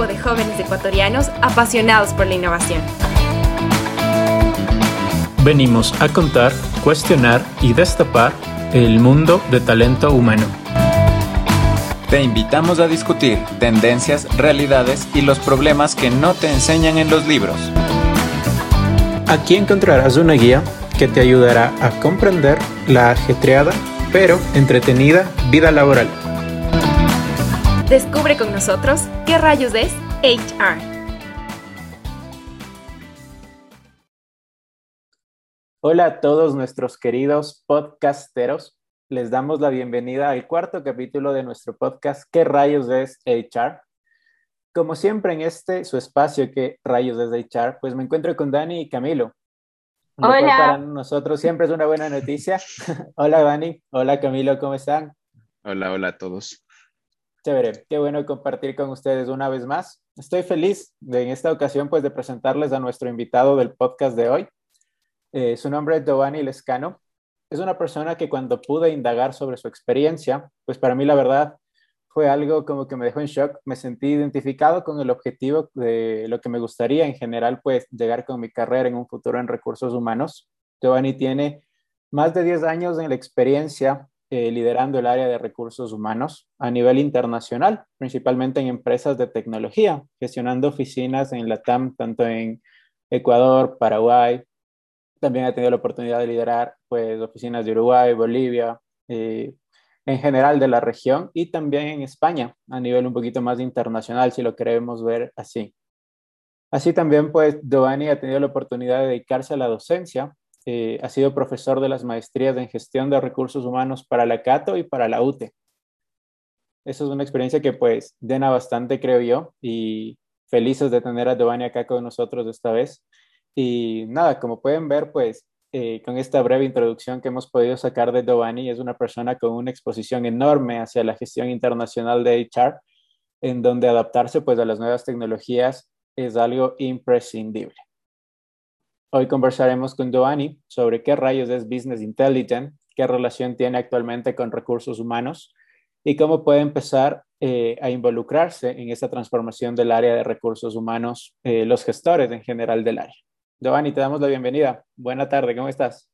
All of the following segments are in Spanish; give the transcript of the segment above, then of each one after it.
grupo de jóvenes ecuatorianos apasionados por la innovación. Venimos a contar, cuestionar y destapar el mundo de talento humano. Te invitamos a discutir tendencias, realidades y los problemas que no te enseñan en los libros. Aquí encontrarás una guía que te ayudará a comprender la ajetreada pero entretenida vida laboral. Descubre con nosotros qué rayos es HR. Hola a todos nuestros queridos podcasteros. Les damos la bienvenida al cuarto capítulo de nuestro podcast ¿Qué rayos es HR? Como siempre en este, su espacio ¿Qué rayos es HR? Pues me encuentro con Dani y Camilo. Hola. Para nosotros siempre es una buena noticia. hola Dani, hola Camilo, ¿cómo están? Hola, hola a todos. Chévere, qué bueno compartir con ustedes una vez más. Estoy feliz de en esta ocasión pues de presentarles a nuestro invitado del podcast de hoy. Eh, su nombre es Giovanni Lescano. Es una persona que cuando pude indagar sobre su experiencia, pues para mí la verdad fue algo como que me dejó en shock. Me sentí identificado con el objetivo de lo que me gustaría en general, pues llegar con mi carrera en un futuro en recursos humanos. Giovanni tiene más de 10 años en la experiencia eh, liderando el área de recursos humanos a nivel internacional, principalmente en empresas de tecnología, gestionando oficinas en la TAM, tanto en Ecuador, Paraguay. También ha tenido la oportunidad de liderar pues, oficinas de Uruguay, Bolivia, eh, en general de la región y también en España a nivel un poquito más internacional, si lo queremos ver así. Así también, pues, Giovanni ha tenido la oportunidad de dedicarse a la docencia. Eh, ha sido profesor de las maestrías en gestión de recursos humanos para la Cato y para la UTE. Eso es una experiencia que, pues, llena bastante, creo yo, y felices de tener a Giovanni acá con nosotros esta vez. Y nada, como pueden ver, pues, eh, con esta breve introducción que hemos podido sacar de Giovanni, es una persona con una exposición enorme hacia la gestión internacional de HR, en donde adaptarse pues a las nuevas tecnologías es algo imprescindible. Hoy conversaremos con Giovanni sobre qué rayos es Business Intelligence, qué relación tiene actualmente con recursos humanos y cómo puede empezar eh, a involucrarse en esta transformación del área de recursos humanos, eh, los gestores en general del área. Giovanni, te damos la bienvenida. Buena tarde, ¿cómo estás?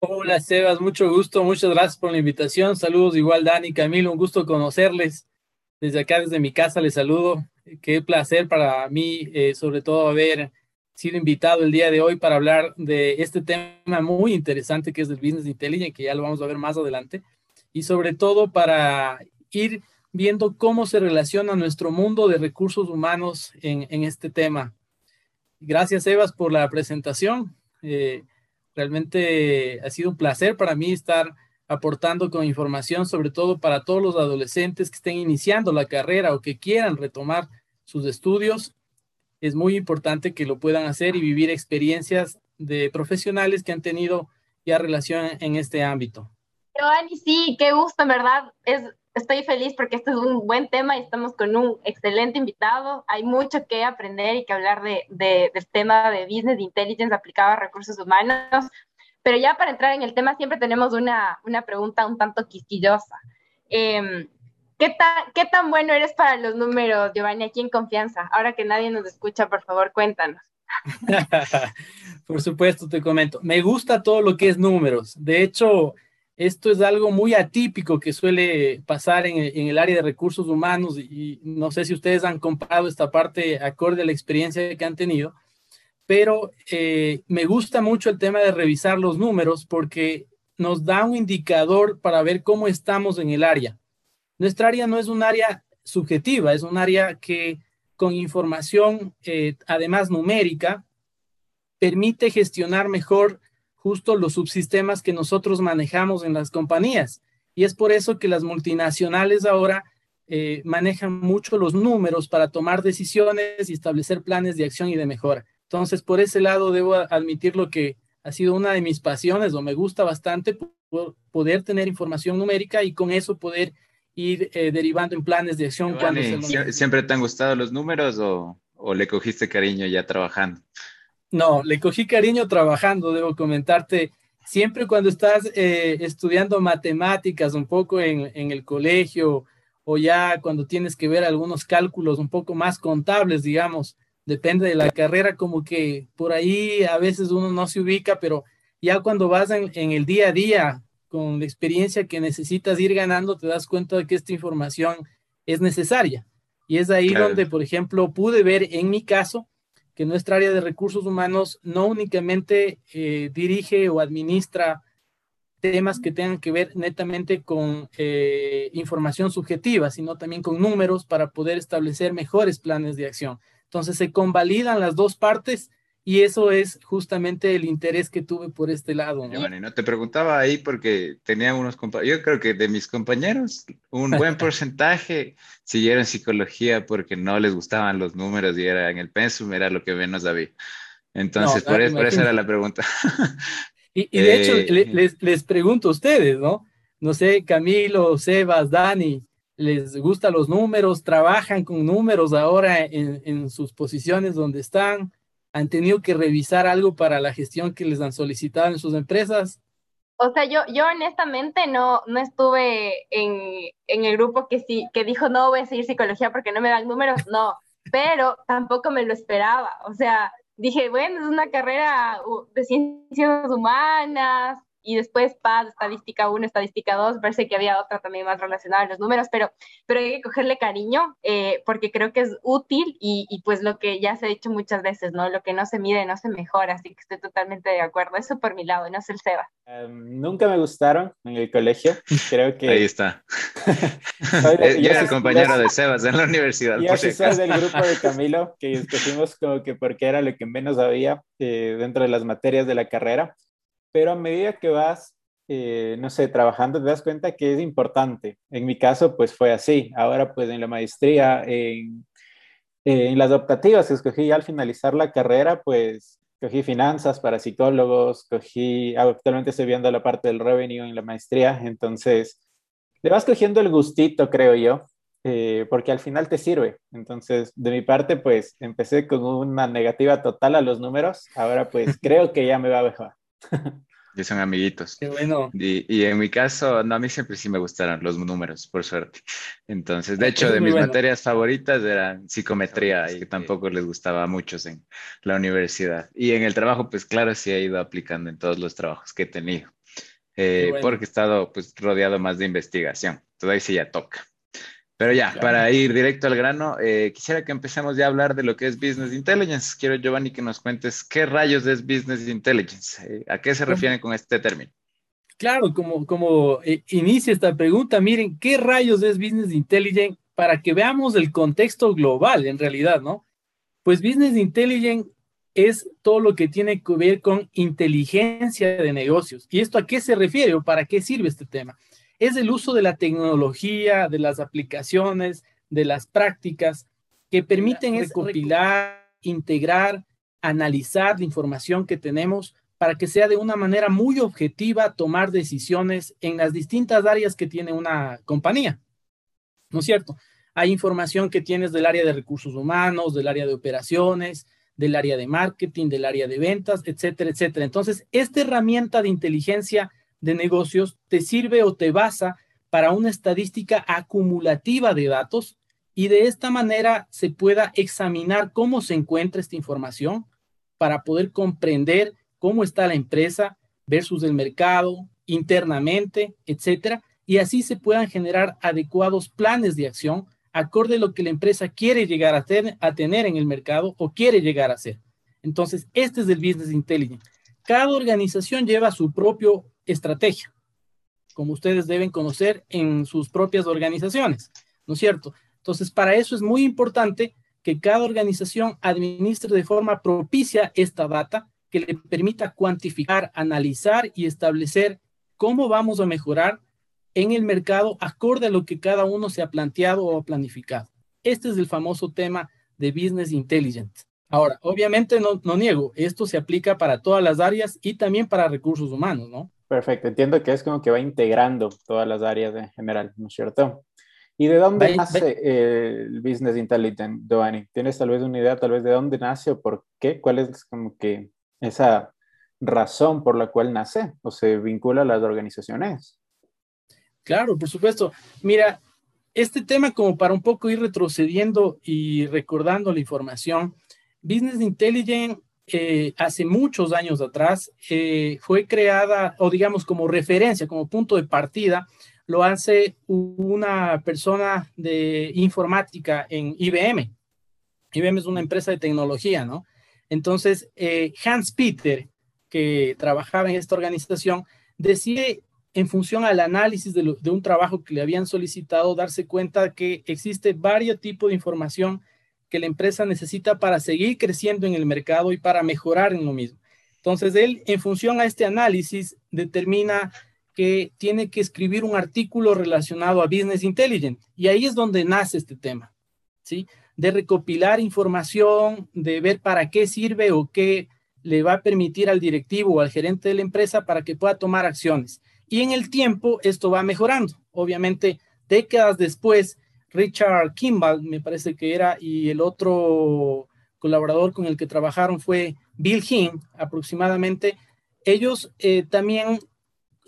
Hola, Sebas, mucho gusto, muchas gracias por la invitación. Saludos igual, Dani, Camilo, un gusto conocerles. Desde acá, desde mi casa, les saludo. Qué placer para mí, eh, sobre todo, haber sido invitado el día de hoy para hablar de este tema muy interesante que es el Business Intelligence, que ya lo vamos a ver más adelante, y sobre todo para ir viendo cómo se relaciona nuestro mundo de recursos humanos en, en este tema. Gracias, Evas, por la presentación. Eh, realmente ha sido un placer para mí estar aportando con información, sobre todo para todos los adolescentes que estén iniciando la carrera o que quieran retomar sus estudios. Es muy importante que lo puedan hacer y vivir experiencias de profesionales que han tenido ya relación en este ámbito. Giovanni, sí, qué gusto, en verdad. Es estoy feliz porque este es un buen tema y estamos con un excelente invitado. Hay mucho que aprender y que hablar de, del tema de business intelligence aplicado a recursos humanos. Pero ya para entrar en el tema, siempre tenemos una, una pregunta un tanto quisquillosa. Eh, ¿qué, tan, ¿Qué tan bueno eres para los números, Giovanni, aquí en confianza? Ahora que nadie nos escucha, por favor, cuéntanos. por supuesto, te comento. Me gusta todo lo que es números. De hecho, esto es algo muy atípico que suele pasar en, el área de recursos humanos y no sé si ustedes han comparado esta parte acorde a la experiencia que han tenido, pero eh, me gusta mucho el tema de revisar los números porque nos da un indicador para ver cómo estamos en el área. Nuestra área no es un área subjetiva, es un área que con información, eh, además numérica, permite gestionar mejor justo los subsistemas que nosotros manejamos en las compañías. Y es por eso que las multinacionales ahora eh, manejan mucho los números para tomar decisiones y establecer planes de acción y de mejora. Entonces, por ese lado, debo admitir lo que ha sido una de mis pasiones o me gusta bastante poder tener información numérica y con eso poder ir eh, derivando en planes de acción. cuando ¿Siempre te han gustado los números o, o le cogiste cariño ya trabajando? No, le cogí cariño trabajando, debo comentarte. Siempre cuando estás eh, estudiando matemáticas un poco en, el colegio o ya cuando tienes que ver algunos cálculos un poco más contables, digamos, depende de la carrera, como que por ahí a veces uno no se ubica, pero ya cuando vas en, el día a día con la experiencia que necesitas ir ganando, te das cuenta de que esta información es necesaria. Y es ahí donde, por ejemplo, pude ver en mi caso que nuestra área de recursos humanos no únicamente eh, dirige o administra temas que tengan que ver netamente con eh, información subjetiva, sino también con números para poder establecer mejores planes de acción. Entonces se convalidan las dos partes y eso es justamente el interés que tuve por este lado. ¿no? no te preguntaba ahí porque tenía unos compañeros, yo creo que de mis compañeros, un buen porcentaje siguieron psicología porque no les gustaban los números y era en el pensum, era lo que menos había. Entonces, por, eso, por, eso, era la pregunta. Y, de hecho, eh, les, les pregunto a ustedes, ¿no? No sé, Camilo, Sebas, Dani, ¿les gustan los números? ¿Trabajan con números ahora en, en sus posiciones donde están? ¿Han tenido que revisar algo para la gestión que les han solicitado en sus empresas? O sea, yo, yo honestamente no, no estuve en, en el grupo que sí, que dijo no voy a seguir psicología porque no me dan números, no, pero tampoco me lo esperaba. O sea, dije, bueno, es una carrera de ciencias humanas, y después PAD, estadística 1, estadística 2, parece que había otra también más relacionada a los números, pero, pero hay que cogerle cariño eh, porque creo que es útil y, y, pues lo que ya se ha dicho muchas veces, ¿no? Lo que no se mide no se mejora, así que estoy totalmente de acuerdo. Eso por mi lado, no es el Seba. Em, nunca me gustaron en el colegio, creo que... Ahí está. Eh, yo era el compañero de Sebas en la universidad. Yo sí soy del grupo de Camilo, que escogimos como que porque era lo que menos había eh, dentro de las materias de la carrera pero a medida que vas, eh, no sé, trabajando, te das cuenta que es importante. En mi caso, pues fue así. Ahora, pues en la maestría, en, en las optativas que escogí al finalizar la carrera, pues cogí finanzas para psicólogos, cogí, actualmente estoy viendo la parte del revenue en la maestría, entonces le vas cogiendo el gustito, creo yo, eh, porque al final te sirve. Entonces, de mi parte, pues empecé con una negativa total a los números, ahora pues creo que ya me va a mejor. Y son amiguitos. Qué bueno. Y, en mi caso, no, a mí siempre sí me gustaron los números, por suerte. Entonces, de hecho, de mis materias favoritas eran psicometría y tampoco les gustaba a muchos en la universidad. Y en el trabajo, pues claro, sí he ido aplicando en todos los trabajos que he tenido. Eh, porque he estado pues rodeado más de investigación. Entonces ahí sí ya toca. Pero ya, para ir directo al grano, eh, quisiera que empecemos ya a hablar de lo que es Business Intelligence. Quiero, Giovanni, que nos cuentes qué rayos es Business Intelligence. Eh, ¿A qué se refieren con este término? Claro, como, como eh, inicia esta pregunta, miren, ¿qué rayos es Business Intelligence? Para que veamos el contexto global, en realidad, ¿no? Pues Business Intelligence es todo lo que tiene que ver con inteligencia de negocios. ¿Y esto a qué se refiere o para qué sirve este tema? Es el uso de la tecnología, de las aplicaciones, de las prácticas que permiten recopilar, integrar, analizar la información que tenemos para que sea de una manera muy objetiva tomar decisiones en las distintas áreas que tiene una compañía. ¿No es cierto? Hay información que tienes del área de recursos humanos, del área de operaciones, del área de marketing, del área de ventas, etcétera, etcétera. Entonces, esta herramienta de inteligencia de negocios te sirve o te basa para una estadística acumulativa de datos y de esta manera se pueda examinar cómo se encuentra esta información para poder comprender cómo está la empresa versus el mercado internamente, etcétera, y así se puedan generar adecuados planes de acción acorde a lo que la empresa quiere llegar a, tener en el mercado o quiere llegar a ser. Entonces, este es el business intelligence. Cada organización lleva su propio estrategia, como ustedes deben conocer en sus propias organizaciones, ¿no es cierto? Entonces, para eso es muy importante que cada organización administre de forma propicia esta data que le permita cuantificar, analizar y establecer cómo vamos a mejorar en el mercado acorde a lo que cada uno se ha planteado o planificado. Este es el famoso tema de Business Intelligence. Ahora, obviamente no, no niego, esto se aplica para todas las áreas y también para recursos humanos, ¿no? Perfecto, entiendo que es como que va integrando todas las áreas en general, ¿no es cierto? ¿Y de dónde nace el Business Intelligence, Giovanni? ¿Tienes tal vez una idea tal vez de dónde nace o por qué? ¿Cuál es como que esa razón por la cual nace o se vincula a las organizaciones? Claro, por supuesto. Mira, este tema, como para un poco ir retrocediendo y recordando la información, Business Intelligence hace muchos años atrás eh, fue creada, o digamos como referencia, como punto de partida, lo hace una persona de informática en IBM. IBM es una empresa de tecnología, ¿no? Entonces, eh, Hans Peter, que trabajaba en esta organización, decide en función al análisis de, de, un trabajo que le habían solicitado, darse cuenta que existe varios tipos de información que la empresa necesita para seguir creciendo en el mercado y para mejorar en lo mismo. Entonces, él, en función a este análisis, determina que tiene que escribir un artículo relacionado a Business Intelligence. Y ahí es donde nace este tema, ¿sí? De recopilar información, de ver para qué sirve o qué le va a permitir al directivo o al gerente de la empresa para que pueda tomar acciones. Y en el tiempo esto va mejorando. Obviamente, décadas después, Richard Kimball, me parece que era, y el otro colaborador con el que trabajaron fue Bill Hinn, aproximadamente. Ellos eh, también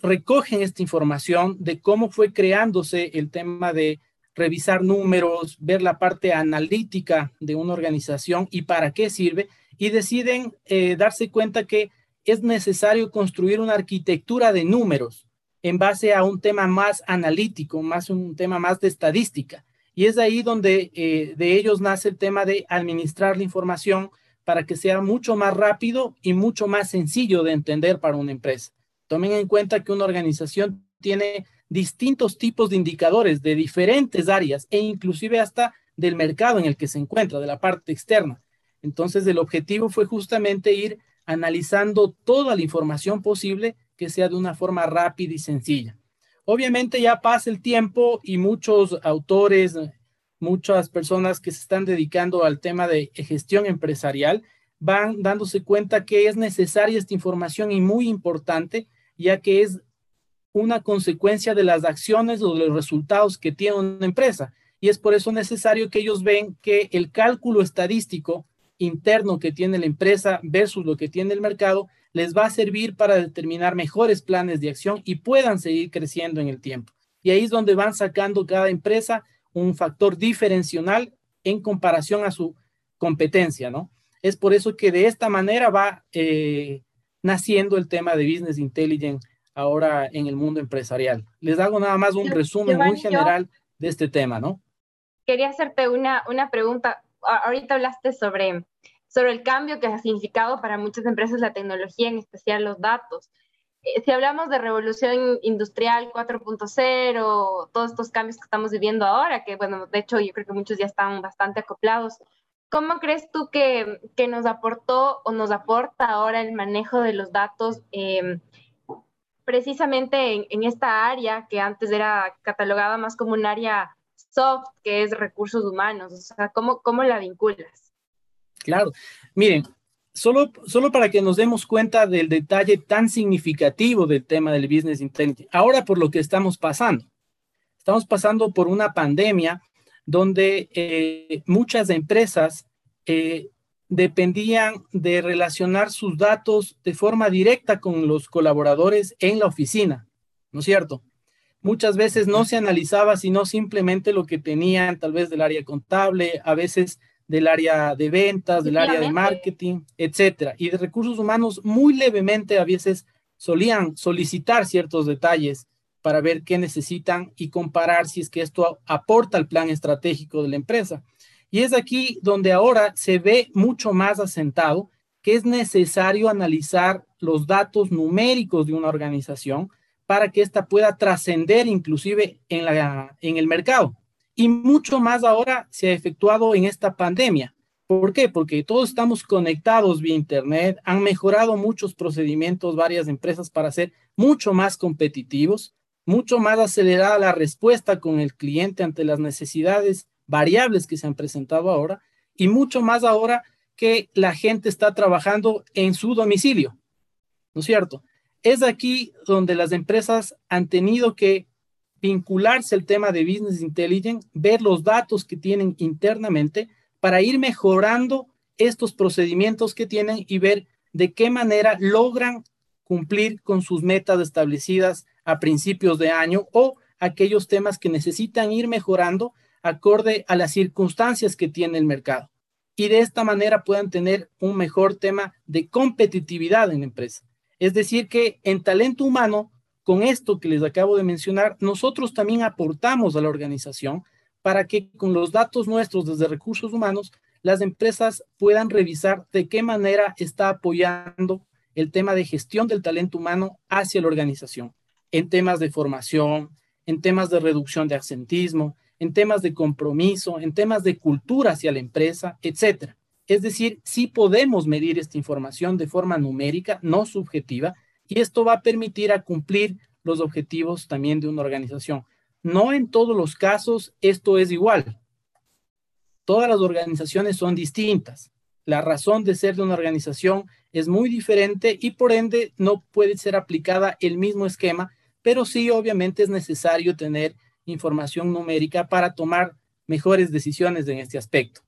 recogen esta información de cómo fue creándose el tema de revisar números, ver la parte analítica de una organización y para qué sirve, y deciden eh, darse cuenta que es necesario construir una arquitectura de números en base a un tema más analítico, más un tema más de estadística. Y es ahí donde eh, de ellos nace el tema de administrar la información para que sea mucho más rápido y mucho más sencillo de entender para una empresa. Tomen en cuenta que una organización tiene distintos tipos de indicadores de diferentes áreas e inclusive hasta del mercado en el que se encuentra, de la parte externa. Entonces, el objetivo fue justamente ir analizando toda la información posible que sea de una forma rápida y sencilla. Obviamente ya pasa el tiempo y muchos autores, muchas personas que se están dedicando al tema de gestión empresarial van dándose cuenta que es necesaria esta información y muy importante, ya que es una consecuencia de las acciones o de los resultados que tiene una empresa. Y es por eso necesario que ellos ven que el cálculo estadístico interno que tiene la empresa versus lo que tiene el mercado les va a servir para determinar mejores planes de acción y puedan seguir creciendo en el tiempo. Y ahí es donde van sacando cada empresa un factor diferencial en comparación a su competencia, ¿no? Es por eso que de esta manera va eh, naciendo el tema de Business Intelligence ahora en el mundo empresarial. Les hago nada más un resumen muy general de este tema, ¿no? Quería hacerte una, una pregunta. Ahorita hablaste sobre sobre el cambio que ha significado para muchas empresas la tecnología, en especial los datos. Eh, si hablamos de revolución industrial 4.0, todos estos cambios que estamos viviendo ahora, que bueno, de hecho yo creo que muchos ya están bastante acoplados, ¿cómo crees tú que, que nos aportó o nos aporta ahora el manejo de los datos em, precisamente en, en, esta área que antes era catalogada más como un área soft, que es recursos humanos? O sea, ¿cómo, cómo la vinculas? Claro, miren, solo, solo para que nos demos cuenta del detalle tan significativo del tema del business intelligence, ahora por lo que estamos pasando. Estamos pasando por una pandemia donde eh, muchas empresas eh, dependían de relacionar sus datos de forma directa con los colaboradores en la oficina, ¿no es cierto? Muchas veces no se analizaba sino simplemente lo que tenían tal vez del área contable, a veces del área de ventas, del área de marketing, etcétera. Y de recursos humanos muy levemente a veces solían solicitar ciertos detalles para ver qué necesitan y comparar si es que esto aporta al plan estratégico de la empresa. Y es aquí donde ahora se ve mucho más asentado que es necesario analizar los datos numéricos de una organización para que ésta pueda trascender inclusive en, la, en el mercado y mucho más ahora se ha efectuado en esta pandemia. ¿Por qué? Porque todos estamos conectados vía Internet, han mejorado muchos procedimientos varias empresas para ser mucho más competitivos, mucho más acelerada la respuesta con el cliente ante las necesidades variables que se han presentado ahora y mucho más ahora que la gente está trabajando en su domicilio. ¿No es cierto? Es aquí donde las empresas han tenido que vincularse al tema de Business Intelligence, ver los datos que tienen internamente para ir mejorando estos procedimientos que tienen y ver de qué manera logran cumplir con sus metas establecidas a principios de año o aquellos temas que necesitan ir mejorando acorde a las circunstancias que tiene el mercado. Y de esta manera puedan tener un mejor tema de competitividad en la empresa. Es decir, que en talento humano, con esto que les acabo de mencionar, nosotros también aportamos a la organización para que con los datos nuestros desde recursos humanos, las empresas puedan revisar de qué manera está apoyando el tema de gestión del talento humano hacia la organización, en temas de formación, en temas de reducción de absentismo, en temas de compromiso, en temas de cultura hacia la empresa, etcétera. Es decir, sí podemos medir esta información de forma numérica, no subjetiva, y esto va a permitir a cumplir los objetivos también de una organización. No en todos los casos esto es igual. Todas las organizaciones son distintas. La razón de ser de una organización es muy diferente y por ende no puede ser aplicada el mismo esquema, pero sí obviamente es necesario tener información numérica para tomar mejores decisiones en este aspecto.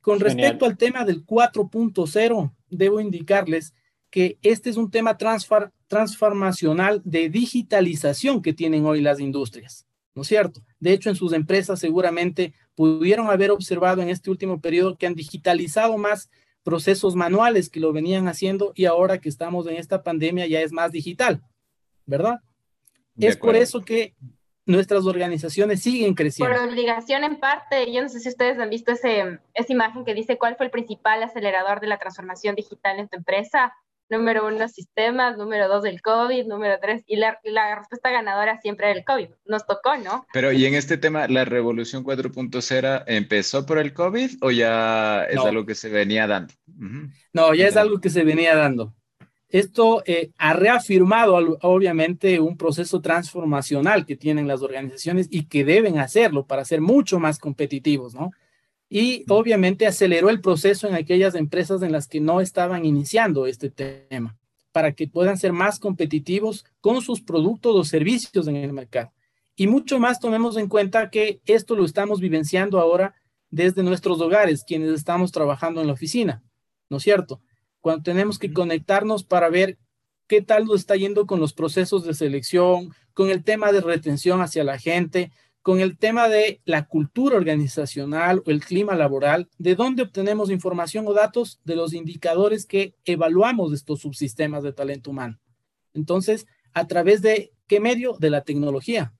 Con respecto al tema del 4.0, debo indicarles que este es un tema transformacional de digitalización que tienen hoy las industrias, ¿no es cierto? De hecho, en sus empresas seguramente pudieron haber observado en este último periodo que han digitalizado más procesos manuales que lo venían haciendo y ahora que estamos en esta pandemia ya es más digital, ¿verdad? es por eso que nuestras organizaciones siguen creciendo. Por obligación en parte, yo no sé si ustedes han visto ese, esa imagen que dice cuál fue el principal acelerador de la transformación digital en tu empresa. Número uno, sistemas, número dos, el COVID, número tres, y la, la respuesta ganadora siempre era el COVID. Nos tocó, ¿no? Pero, y en este tema, ¿la revolución 4.0 empezó por el COVID o ya es algo que se venía dando? No, ya es algo que se venía dando. Esto eh, ha reafirmado obviamente un proceso transformacional que tienen las organizaciones y que deben hacerlo para ser mucho más competitivos, ¿no? Y obviamente aceleró el proceso en aquellas empresas en las que no estaban iniciando este tema, para que puedan ser más competitivos con sus productos o servicios en el mercado. Y mucho más tomemos en cuenta que esto lo estamos vivenciando ahora desde nuestros hogares, quienes estamos trabajando en la oficina, ¿no es cierto? cuando tenemos que conectarnos para ver qué tal nos está yendo con los procesos de selección, con el tema de retención hacia la gente, con el tema de la cultura organizacional o el clima laboral, de dónde obtenemos información o datos de los indicadores que evaluamos estos subsistemas de talento humano. Entonces, ¿a través de qué medio? De la tecnología.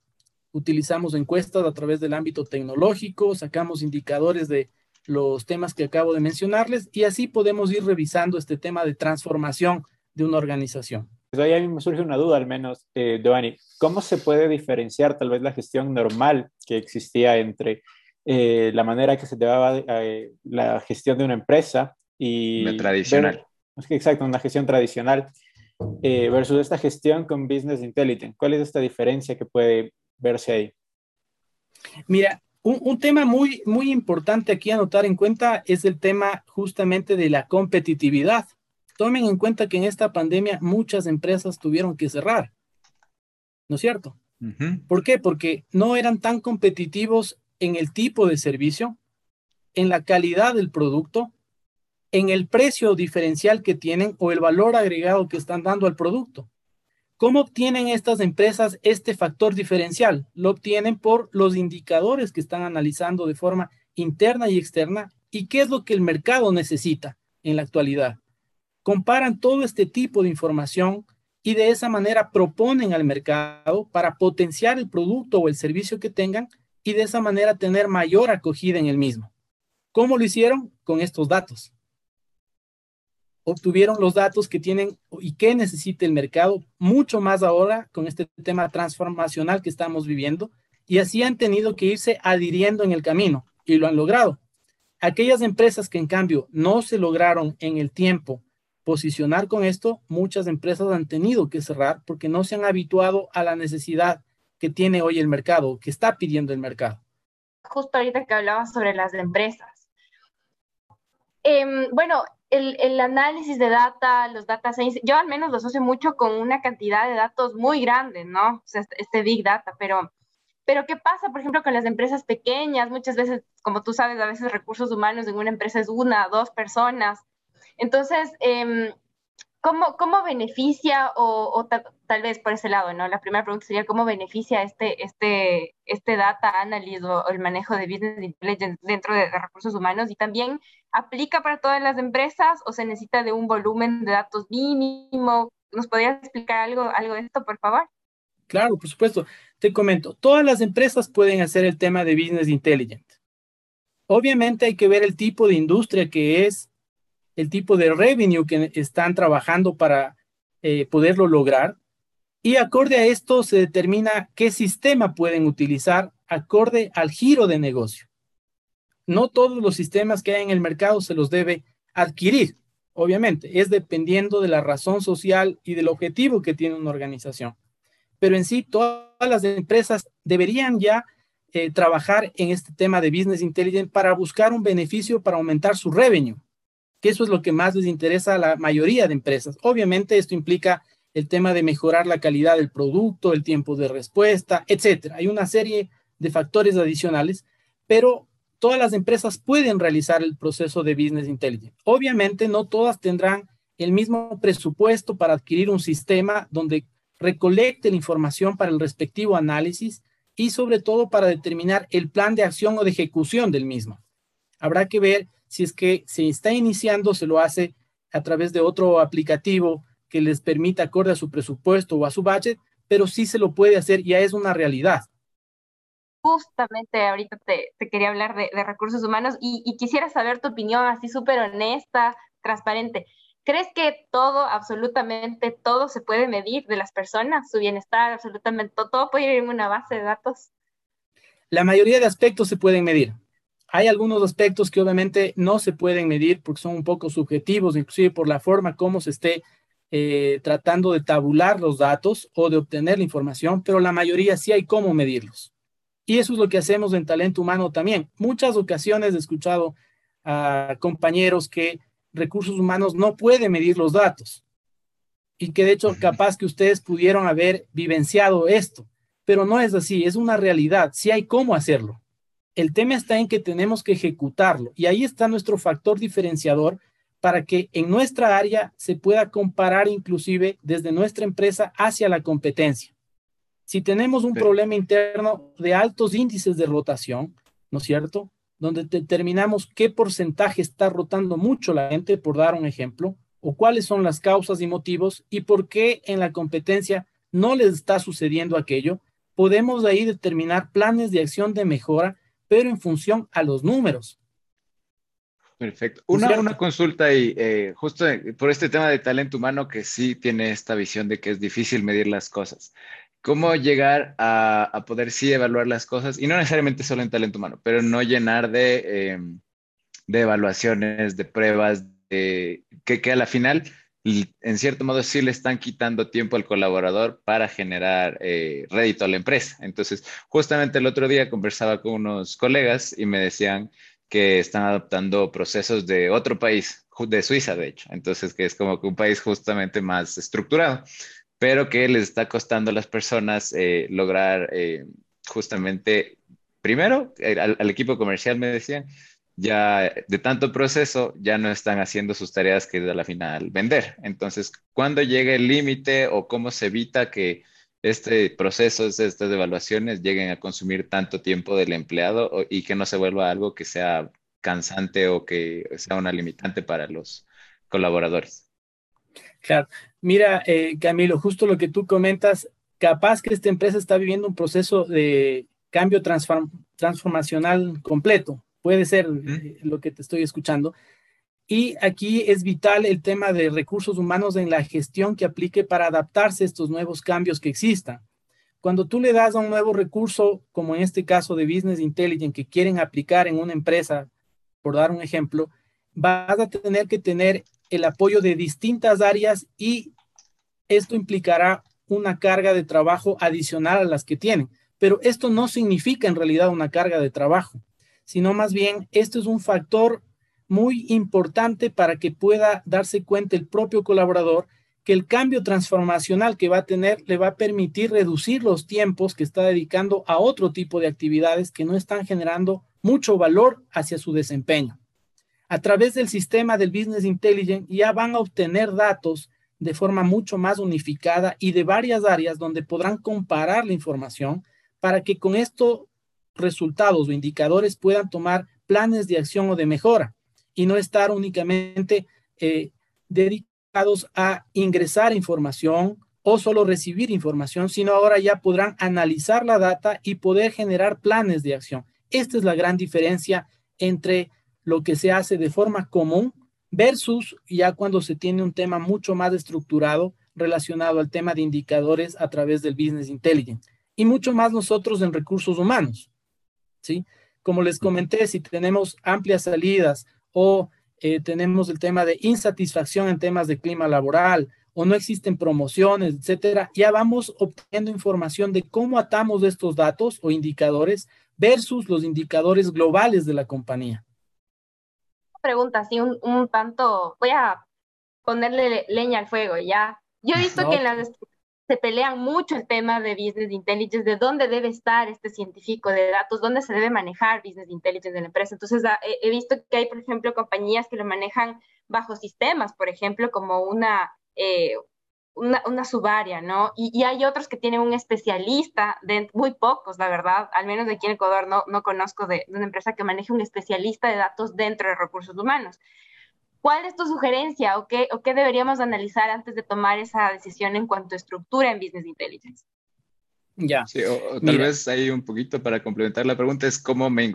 Utilizamos encuestas a través del ámbito tecnológico, sacamos indicadores de los temas que acabo de mencionarles y así podemos ir revisando este tema de transformación de una organización. Pues ahí a mí me surge una duda al menos, eh, ¿cómo se puede diferenciar tal vez la gestión normal que existía entre eh, la manera que se llevaba eh, la gestión de una empresa y... La tradicional. exacto, una gestión tradicional eh, versus esta gestión con Business Intelligence. ¿Cuál es esta diferencia que puede verse ahí? Mira, un, tema muy, muy importante aquí a notar en cuenta es el tema justamente de la competitividad. Tomen en cuenta que en esta pandemia muchas empresas tuvieron que cerrar, ¿no es cierto? ¿Por qué? Porque no eran tan competitivos en el tipo de servicio, en la calidad del producto, en el precio diferencial que tienen o el valor agregado que están dando al producto. ¿Cómo obtienen estas empresas este factor diferencial? Lo obtienen por los indicadores que están analizando de forma interna y externa y qué es lo que el mercado necesita en la actualidad. Comparan todo este tipo de información y de esa manera proponen al mercado para potenciar el producto o el servicio que tengan y de esa manera tener mayor acogida en el mismo. ¿Cómo lo hicieron? Con estos datos obtuvieron los datos que tienen y que necesita el mercado, mucho más ahora con este tema transformacional que estamos viviendo, y así han tenido que irse adhiriendo en el camino y lo han logrado. Aquellas empresas que en cambio no se lograron en el tiempo posicionar con esto, muchas empresas han tenido que cerrar porque no se han habituado a la necesidad que tiene hoy el mercado, que está pidiendo el mercado. Justo ahorita que hablaba sobre las empresas. Em, bueno, el, análisis de data, los data science, yo al menos lo asocio mucho con una cantidad de datos muy grande, ¿no? O sea, este, este big data, pero, pero ¿qué pasa, por ejemplo, con las empresas pequeñas? Muchas veces, como tú sabes, a veces recursos humanos en una empresa es una, dos personas. Entonces, em, ¿cómo, cómo beneficia o, tal vez por ese lado, ¿no? La primera pregunta sería cómo beneficia este, este, este data analysis o, el manejo de business intelligence dentro de, recursos humanos y también aplica para todas las empresas o se necesita de un volumen de datos mínimo. ¿Nos podrías explicar algo, algo de esto, por favor? Claro, por supuesto. Te comento, todas las empresas pueden hacer el tema de business intelligence. Obviamente hay que ver el tipo de industria que es, el tipo de revenue que están trabajando para eh, poderlo lograr. Y acorde a esto se determina qué sistema pueden utilizar acorde al giro de negocio. No todos los sistemas que hay en el mercado se los debe adquirir, obviamente, es dependiendo de la razón social y del objetivo que tiene una organización. Pero en sí, todas las empresas deberían ya eh, trabajar en este tema de Business Intelligence para buscar un beneficio para aumentar su revenue, que eso es lo que más les interesa a la mayoría de empresas. Obviamente esto implica el tema de mejorar la calidad del producto, el tiempo de respuesta, etcétera. Hay una serie de factores adicionales, pero todas las empresas pueden realizar el proceso de Business Intelligence. Obviamente no todas tendrán el mismo presupuesto para adquirir un sistema donde recolecte la información para el respectivo análisis y sobre todo para determinar el plan de acción o de ejecución del mismo. Habrá que ver si es que se está iniciando, se lo hace a través de otro aplicativo que les permita acorde a su presupuesto o a su budget, pero sí se lo puede hacer, ya es una realidad. Justamente ahorita te, quería hablar de, recursos humanos y, y, quisiera saber tu opinión así súper honesta, transparente. ¿Crees que todo, absolutamente todo se puede medir de las personas, su bienestar, absolutamente todo, puede ir en una base de datos? La mayoría de aspectos se pueden medir. Hay algunos aspectos que obviamente no se pueden medir porque son un poco subjetivos, inclusive por la forma como se esté eh, tratando de tabular los datos o de obtener la información, pero la mayoría sí hay cómo medirlos. Y eso es lo que hacemos en talento humano también. Muchas ocasiones he escuchado a compañeros que recursos humanos no puede medir los datos. Y que de hecho capaz que ustedes pudieron haber vivenciado esto, pero no es así, es una realidad, sí hay cómo hacerlo. El tema está en que tenemos que ejecutarlo y ahí está nuestro factor diferenciador para que en nuestra área se pueda comparar inclusive desde nuestra empresa hacia la competencia. Si tenemos un problema interno de altos índices de rotación, ¿no es cierto? donde determinamos qué porcentaje está rotando mucho la gente, por dar un ejemplo, o cuáles son las causas y motivos y por qué en la competencia no les está sucediendo aquello, podemos de ahí determinar planes de acción de mejora, pero en función a los números. Perfecto. Una, una consulta y eh, justo por este tema de talento humano que sí tiene esta visión de que es difícil medir las cosas cómo llegar a, poder sí evaluar las cosas, y no necesariamente solo en talento humano, pero no llenar de, em, evaluaciones, de pruebas, de, que, a la final, en cierto modo, sí le están quitando tiempo al colaborador para generar eh, rédito a la empresa. Entonces, justamente el otro día conversaba con unos colegas y me decían que están adoptando procesos de otro país, de Suiza, de hecho. Entonces, que es como que un país justamente más estructurado pero que les está costando a las personas eh, lograr eh, justamente, primero, eh, al, equipo comercial me decían, ya de tanto proceso, ya no están haciendo sus tareas que es a la final vender. Entonces, ¿cuándo llega el límite o cómo se evita que este proceso, estas evaluaciones lleguen a consumir tanto tiempo del empleado y que no se vuelva algo que sea cansante o que sea una limitante para los colaboradores? Claro, mira, eh, Camilo, justo lo que tú comentas, capaz que esta empresa está viviendo un proceso de cambio transformacional completo, puede ser eh, lo que te estoy escuchando. Y aquí es vital el tema de recursos humanos en la gestión que aplique para adaptarse a estos nuevos cambios que existan. Cuando tú le das a un nuevo recurso, como en este caso de Business Intelligence, que quieren aplicar en una empresa, por dar un ejemplo, vas a tener que tener el apoyo de distintas áreas y esto implicará una carga de trabajo adicional a las que tienen. Pero esto no significa en realidad una carga de trabajo, sino más bien esto es un factor muy importante para que pueda darse cuenta el propio colaborador que el cambio transformacional que va a tener le va a permitir reducir los tiempos que está dedicando a otro tipo de actividades que no están generando mucho valor hacia su desempeño. A través del sistema del Business Intelligence ya van a obtener datos de forma mucho más unificada y de varias áreas donde podrán comparar la información para que con estos resultados o indicadores puedan tomar planes de acción o de mejora y no estar únicamente eh, dedicados a ingresar información o solo recibir información, sino ahora ya podrán analizar la data y poder generar planes de acción. Esta es la gran diferencia entre lo que se hace de forma común versus ya cuando se tiene un tema mucho más estructurado relacionado al tema de indicadores a través del Business Intelligence y mucho más nosotros en recursos humanos. ¿Sí? Como les comenté, si tenemos amplias salidas o eh, tenemos el tema de insatisfacción en temas de clima laboral o no existen promociones, etcétera, ya vamos obteniendo información de cómo atamos estos datos o indicadores versus los indicadores globales de la compañía. Pregunta, así un, un tanto, voy a ponerle leña al fuego, ya. Yo he visto que en las se pelean mucho el tema de business intelligence, de dónde debe estar este científico de datos, dónde se debe manejar business intelligence en la empresa. Entonces, ah, he, visto que hay, por ejemplo, compañías que lo manejan bajo sistemas, por ejemplo, como una, eh, una, una, subárea, ¿no? Y, hay otros que tienen un especialista, de, muy pocos, la verdad, al menos aquí en Ecuador no, no conozco de, de una empresa que maneje un especialista de datos dentro de recursos humanos. ¿Cuál es tu sugerencia o qué, o qué deberíamos analizar antes de tomar esa decisión en cuanto a estructura en Business Intelligence? Ya. Sí, o, tal vez ahí un poquito para complementar la pregunta es cómo me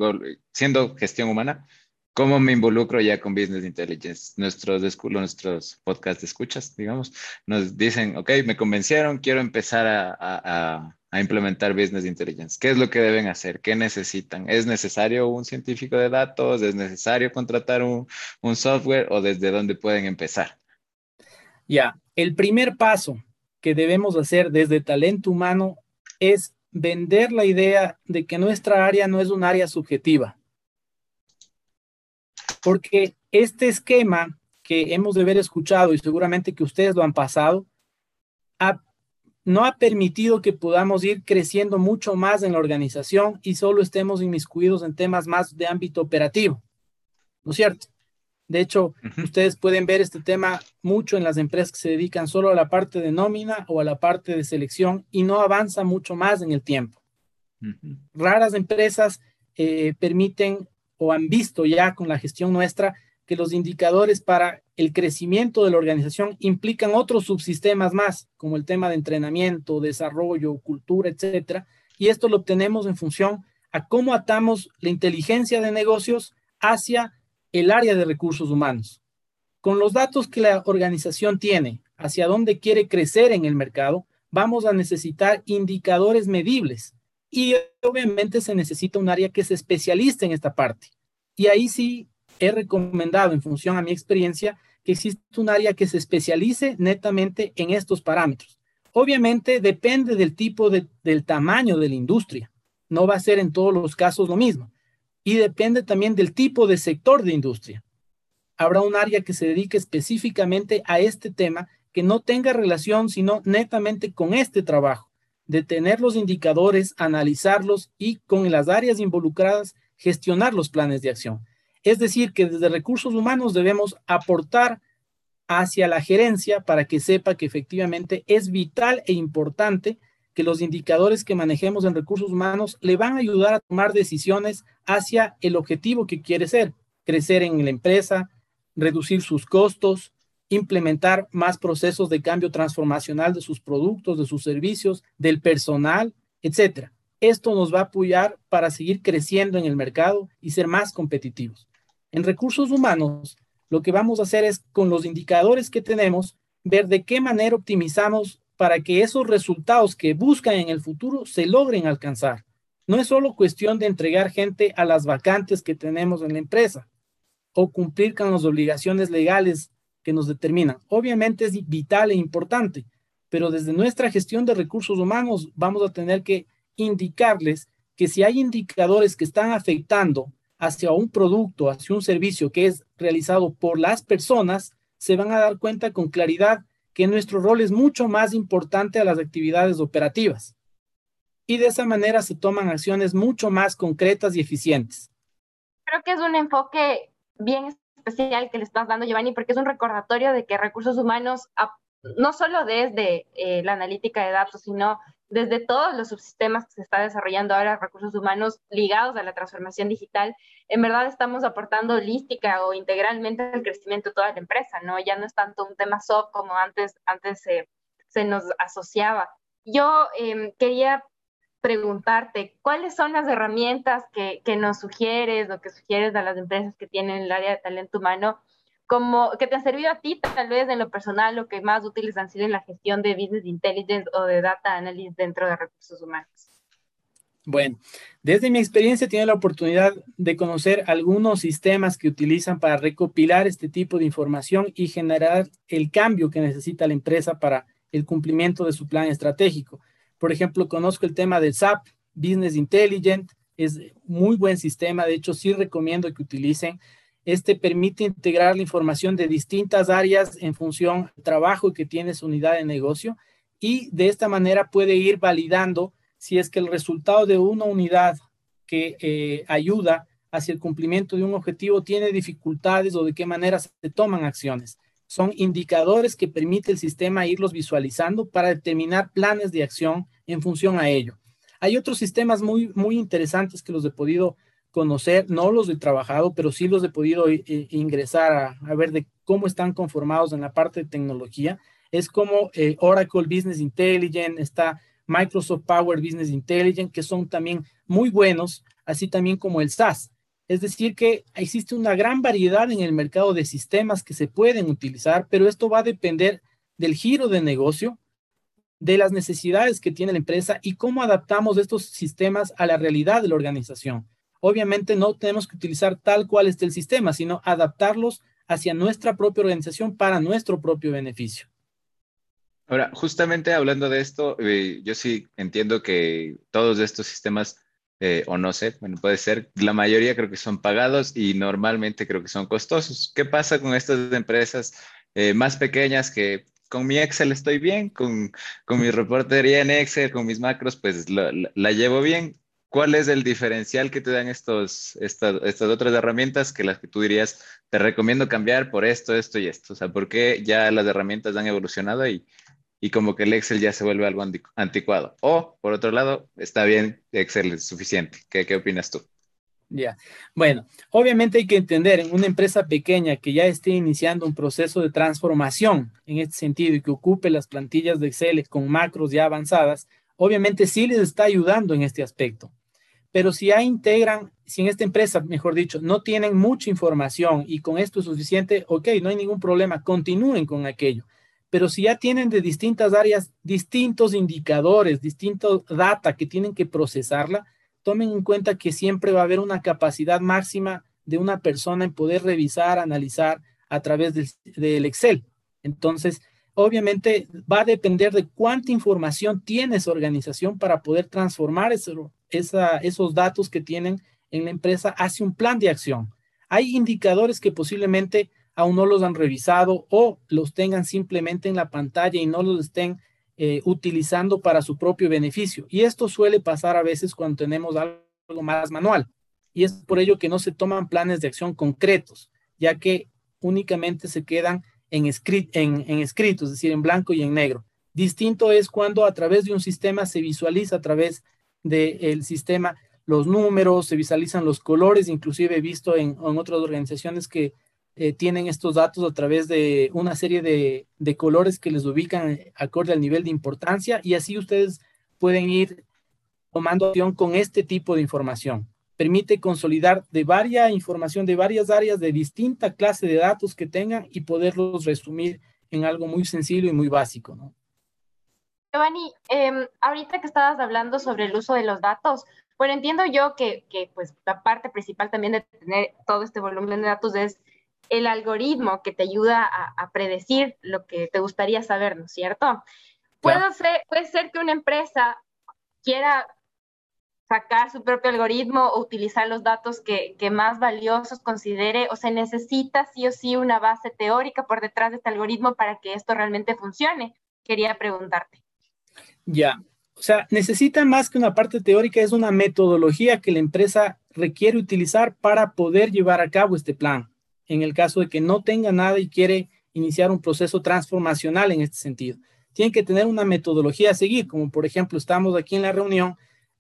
siendo gestión humana, ¿cómo me involucro ya con Business Intelligence? Nuestros, nuestros podcast de escuchas, digamos, nos dicen, ok, me convencieron, quiero empezar a a implementar Business Intelligence? ¿Qué es lo que deben hacer? ¿Qué necesitan? ¿Es necesario un científico de datos? ¿Es necesario contratar un, software o desde dónde pueden empezar? Ya, el primer paso que debemos hacer desde talento humano es vender la idea de que nuestra área no es un área subjetiva. Porque este esquema que hemos de haber escuchado y seguramente que ustedes lo han pasado, no ha permitido que podamos ir creciendo mucho más en la organización y solo estemos inmiscuidos en temas más de ámbito operativo. ¿No es cierto? De hecho, ustedes pueden ver este tema mucho en las empresas que se dedican solo a la parte de nómina o a la parte de selección y no avanza mucho más en el tiempo. Raras empresas eh, permiten o han visto ya con la gestión nuestra que los indicadores para el crecimiento de la organización implican otros subsistemas más, como el tema de entrenamiento, desarrollo, cultura, etcétera, y esto lo obtenemos en función a cómo atamos la inteligencia de negocios hacia el área de recursos humanos. Con los datos que la organización tiene, hacia dónde quiere crecer en el mercado, vamos a necesitar indicadores medibles y obviamente se necesita un área que se especialice en esta parte. Y ahí sí he recomendado en función a mi experiencia que existe un área que se especialice netamente en estos parámetros. Obviamente depende del tipo de, del tamaño de la industria. No va a ser en todos los casos lo mismo. Y depende también del tipo de sector de industria. Habrá un área que se dedique específicamente a este tema que no tenga relación sino netamente con este trabajo, de tener los indicadores, analizarlos y con las áreas involucradas gestionar los planes de acción. Es decir, que desde recursos humanos debemos aportar hacia la gerencia para que sepa que efectivamente es vital e importante que los indicadores que manejemos en recursos humanos le van a ayudar a tomar decisiones hacia el objetivo que quiere ser, crecer en la empresa, reducir sus costos, implementar más procesos de cambio transformacional de sus productos, de sus servicios, del personal, etcétera. Esto nos va a apoyar para seguir creciendo en el mercado y ser más competitivos. En recursos humanos, lo que vamos a hacer es con los indicadores que tenemos, ver de qué manera optimizamos para que esos resultados que buscan en el futuro se logren alcanzar. No es solo cuestión de entregar gente a las vacantes que tenemos en la empresa o cumplir con las obligaciones legales que nos determinan. Obviamente es vital e importante, pero desde nuestra gestión de recursos humanos vamos a tener que indicarles que si hay indicadores que están afectando hacia un producto, hacia un servicio que es realizado por las personas, se van a dar cuenta con claridad que nuestro rol es mucho más importante a las actividades operativas. Y de esa manera se toman acciones mucho más concretas y eficientes. Creo que es un enfoque bien especial que le estás dando, Giovanni, porque es un recordatorio de que recursos humanos no solo desde eh, la analítica de datos, sino desde todos los subsistemas que se está desarrollando ahora, recursos humanos ligados a la transformación digital, en verdad estamos aportando holística o integralmente al crecimiento de toda la empresa, ¿no? Ya no es tanto un tema soft como antes, antes se, nos asociaba. Yo em, quería preguntarte, ¿cuáles son las herramientas que, que, nos sugieres o que sugieres a las empresas que tienen el área de talento humano, como que te han servido a ti tal vez en lo personal, lo que más útiles han sido en la gestión de business intelligence o de data analysis dentro de recursos humanos? Bueno, desde mi experiencia tiene la oportunidad de conocer algunos sistemas que utilizan para recopilar este tipo de información y generar el cambio que necesita la empresa para el cumplimiento de su plan estratégico. Por ejemplo, conozco el tema del SAP, Business Intelligent, es muy buen sistema, de hecho sí recomiendo que utilicen. Este permite integrar la información de distintas áreas en función del trabajo que tiene su unidad de negocio y de esta manera puede ir validando si es que el resultado de una unidad que eh, ayuda hacia el cumplimiento de un objetivo tiene dificultades o de qué manera se toman acciones son indicadores que permite el sistema irlos visualizando para determinar planes de acción en función a ello. Hay otros sistemas muy, muy interesantes que los he podido conocer, no los he trabajado, pero sí los he podido eh, ingresar a, ver de cómo están conformados en la parte de tecnología. Es como eh, Oracle Business Intelligence, está Microsoft Power Business Intelligence, que son también muy buenos, así también como el SAS. Es decir, que existe una gran variedad en el mercado de sistemas que se pueden utilizar, pero esto va a depender del giro de negocio, de las necesidades que tiene la empresa y cómo adaptamos estos sistemas a la realidad de la organización. Obviamente no tenemos que utilizar tal cual esté el sistema, sino adaptarlos hacia nuestra propia organización para nuestro propio beneficio. Ahora, justamente hablando de esto, eh, yo sí entiendo que todos estos sistemas eh, o no sé, bueno, puede ser, la mayoría creo que son pagados y normalmente creo que son costosos. ¿Qué pasa con estas empresas eh, más pequeñas que con mi Excel estoy bien, con, con mi reportería en Excel, con mis macros, pues la, la, llevo bien? ¿Cuál es el diferencial que te dan estos, estas, estas otras herramientas que las que tú dirías, te recomiendo cambiar por esto, esto y esto? O sea, ¿por qué ya las herramientas han evolucionado y, y como que el Excel ya se vuelve algo anticuado. O, por otro lado, está bien, Excel es suficiente. ¿Qué, qué opinas tú? Ya, bueno, obviamente hay que entender en una empresa pequeña que ya esté iniciando un proceso de transformación en este sentido y que ocupe las plantillas de Excel con macros ya avanzadas, obviamente sí les está ayudando en este aspecto. Pero si ya integran, si en esta empresa, mejor dicho, no tienen mucha información y con esto es suficiente, ok, no hay ningún problema, continúen con aquello pero si ya tienen de distintas áreas distintos indicadores, distintos data que tienen que procesarla, tomen en cuenta que siempre va a haber una capacidad máxima de una persona en poder revisar, analizar a través del, Excel. Entonces, obviamente va a depender de cuánta información tiene esa organización para poder transformar esos datos que tienen en la empresa hacia un plan de acción. Hay indicadores que posiblemente aún no los han revisado o los tengan simplemente en la pantalla y no los estén eh, utilizando para su propio beneficio. Y esto suele pasar a veces cuando tenemos algo más manual. Y es por ello que no se toman planes de acción concretos, ya que únicamente se quedan en, en, escritos, es decir, en blanco y en negro. Distinto es cuando a través de un sistema se visualiza a través del sistema los números, se visualizan los colores, inclusive he visto en otras organizaciones que eh, tienen estos datos a través de una serie de, de, colores que les ubican acorde al nivel de importancia y así ustedes pueden ir tomando acción con este tipo de información. Permite consolidar de varias información de varias áreas de distinta clase de datos que tengan y poderlos resumir en algo muy sencillo y muy básico, ¿no? Giovanni, eh, ahorita que estabas hablando sobre el uso de los datos, bueno, entiendo yo que, que, pues la parte principal también de tener todo este volumen de datos es el algoritmo que te ayuda a, predecir lo que te gustaría saber, ¿no es cierto? Puede, ser, puede ser que una empresa quiera sacar su propio algoritmo o utilizar los datos que, que, más valiosos considere o se necesita sí o sí una base teórica por detrás de este algoritmo para que esto realmente funcione. Quería preguntarte. Ya, o sea, necesita más que una parte teórica, es una metodología que la empresa requiere utilizar para poder llevar a cabo este plan en el caso de que no tenga nada y quiere iniciar un proceso transformacional en este sentido. Tienen que tener una metodología a seguir, como por ejemplo, estamos aquí en la reunión,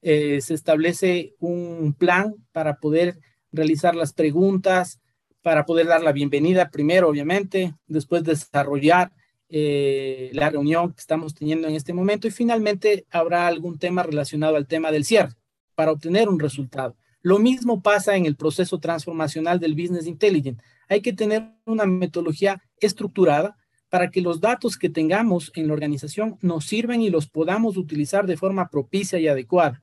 eh, se establece un plan para poder realizar las preguntas, para poder dar la bienvenida primero, obviamente, después desarrollar eh, la reunión que estamos teniendo en este momento y finalmente habrá algún tema relacionado al tema del cierre para obtener un resultado. Lo mismo pasa en el proceso transformacional del Business Intelligence. Hay que tener una metodología estructurada para que los datos que tengamos en la organización nos sirvan y los podamos utilizar de forma propicia y adecuada.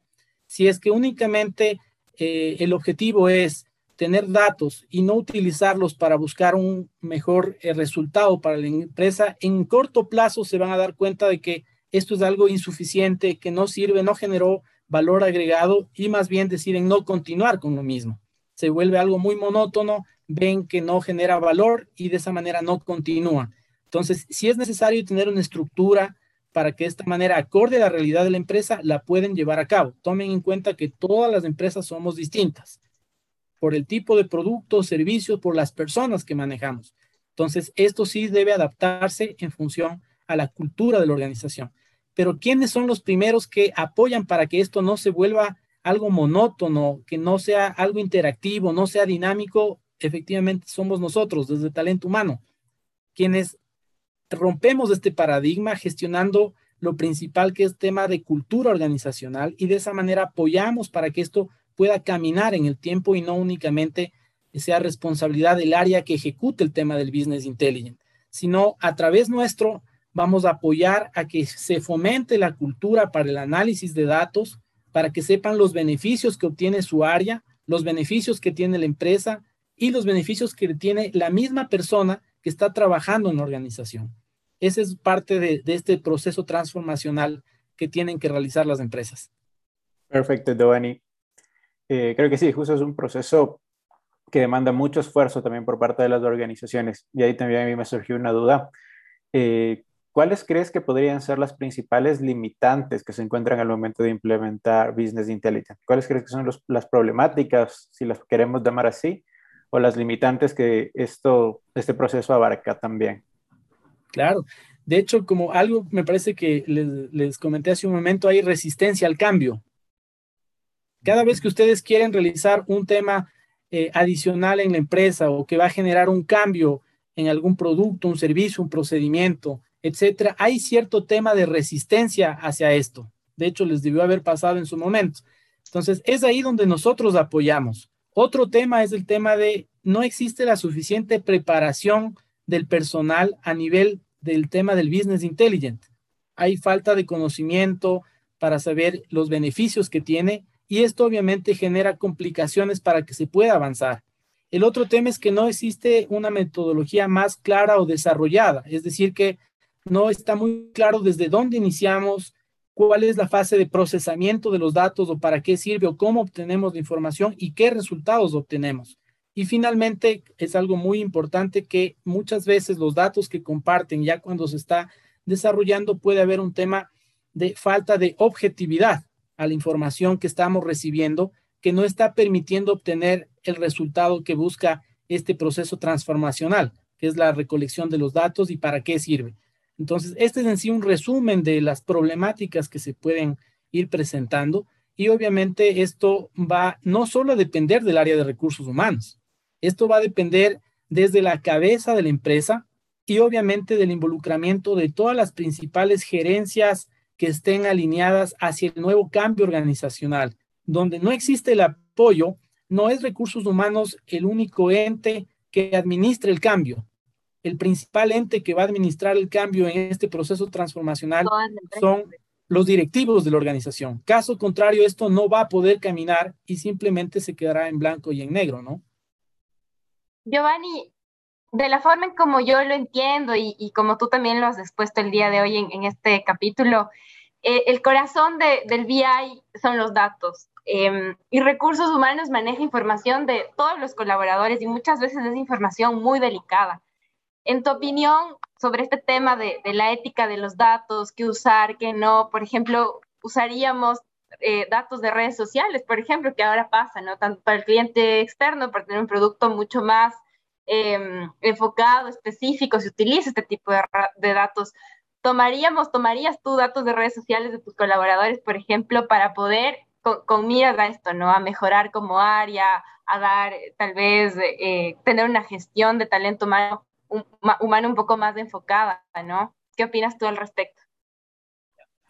Si es que únicamente eh, el objetivo es tener datos y no utilizarlos para buscar un mejor eh, resultado para la empresa, en corto plazo se van a dar cuenta de que esto es algo insuficiente, que no sirve, no generó valor agregado y más bien deciden no continuar con lo mismo. Se vuelve algo muy monótono, ven que no genera valor y de esa manera no continúan. Entonces, si es necesario tener una estructura para que de esta manera, acorde a la realidad de la empresa, la pueden llevar a cabo. Tomen en cuenta que todas las empresas somos distintas por el tipo de producto, servicios, por las personas que manejamos. Entonces, esto sí debe adaptarse en función a la cultura de la organización. Pero ¿quiénes son los primeros que apoyan para que esto no se vuelva algo monótono, que no sea algo interactivo, no sea dinámico? Efectivamente, somos nosotros, desde talento humano, quienes rompemos este paradigma gestionando lo principal que es tema de cultura organizacional y de esa manera apoyamos para que esto pueda caminar en el tiempo y no únicamente sea responsabilidad del área que ejecute el tema del business intelligence, sino a través nuestro vamos a apoyar a que se fomente la cultura para el análisis de datos, para que sepan los beneficios que obtiene su área, los beneficios que tiene la empresa y los beneficios que tiene la misma persona que está trabajando en la organización. Ese es parte de, este proceso transformacional que tienen que realizar las empresas. Perfecto, Giovanni. Eh, creo que sí, justo es un proceso que demanda mucho esfuerzo también por parte de las organizaciones. Y ahí también a mí me surgió una duda. Eh, ¿Cuáles crees que podrían ser las principales limitantes que se encuentran al momento de implementar Business Intelligence? ¿Cuáles crees que son las problemáticas, si las queremos llamar así, o las limitantes que esto, este proceso abarca también? Claro. De hecho, como algo me parece que les, comenté hace un momento, hay resistencia al cambio. Cada vez que ustedes quieren realizar un tema eh, adicional en la empresa o que va a generar un cambio en algún producto, un servicio, un procedimiento, etcétera, hay cierto tema de resistencia hacia esto. De hecho, les debió haber pasado en su momento. Entonces, es ahí donde nosotros apoyamos. Otro tema es el tema de no existe la suficiente preparación del personal a nivel del tema del business intelligent. Hay falta de conocimiento para saber los beneficios que tiene y esto obviamente genera complicaciones para que se pueda avanzar. El otro tema es que no existe una metodología más clara o desarrollada, es decir, que no está muy claro desde dónde iniciamos, cuál es la fase de procesamiento de los datos o para qué sirve o cómo obtenemos la información y qué resultados obtenemos. Y finalmente, es algo muy importante que muchas veces los datos que comparten ya cuando se está desarrollando puede haber un tema de falta de objetividad a la información que estamos recibiendo que no está permitiendo obtener el resultado que busca este proceso transformacional, que es la recolección de los datos y para qué sirve. Entonces, este es en sí un resumen de las problemáticas que se pueden ir presentando y obviamente esto va no solo a depender del área de recursos humanos, esto va a depender desde la cabeza de la empresa y obviamente del involucramiento de todas las principales gerencias que estén alineadas hacia el nuevo cambio organizacional. Donde no existe el apoyo, no es recursos humanos el único ente que administre el cambio. El principal ente que va a administrar el cambio en este proceso transformacional son los directivos de la organización. Caso contrario, esto no va a poder caminar y simplemente se quedará en blanco y en negro, ¿no? Giovanni, de la forma en como yo lo entiendo y, como tú también lo has expuesto el día de hoy en este capítulo, eh, el corazón del BI son los datos. Em, y recursos humanos maneja información de todos los colaboradores y muchas veces es información muy delicada. En tu opinión sobre este tema de, la ética de los datos, qué usar, qué no, por ejemplo, usaríamos eh, datos de redes sociales, por ejemplo, que ahora pasa, ¿no? Tanto para el cliente externo, para tener un producto mucho más em, enfocado, específico, se utiliza este tipo de, de datos, tomaríamos, tomarías tú datos de redes sociales de tus colaboradores, por ejemplo, para poder con, miras a esto, ¿no? A mejorar como área, a dar, tal vez, eh, tener una gestión de talento humano, humano un poco más enfocada, ¿no? ¿Qué opinas tú al respecto?